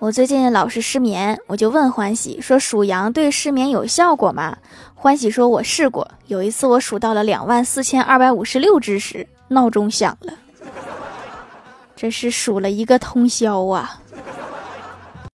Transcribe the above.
我最近老是失眠我就问欢喜说数羊对失眠有效果吗？欢喜说我试过有一次我数到了两万四千二百五十六只时闹钟响了。这是数了一个通宵啊。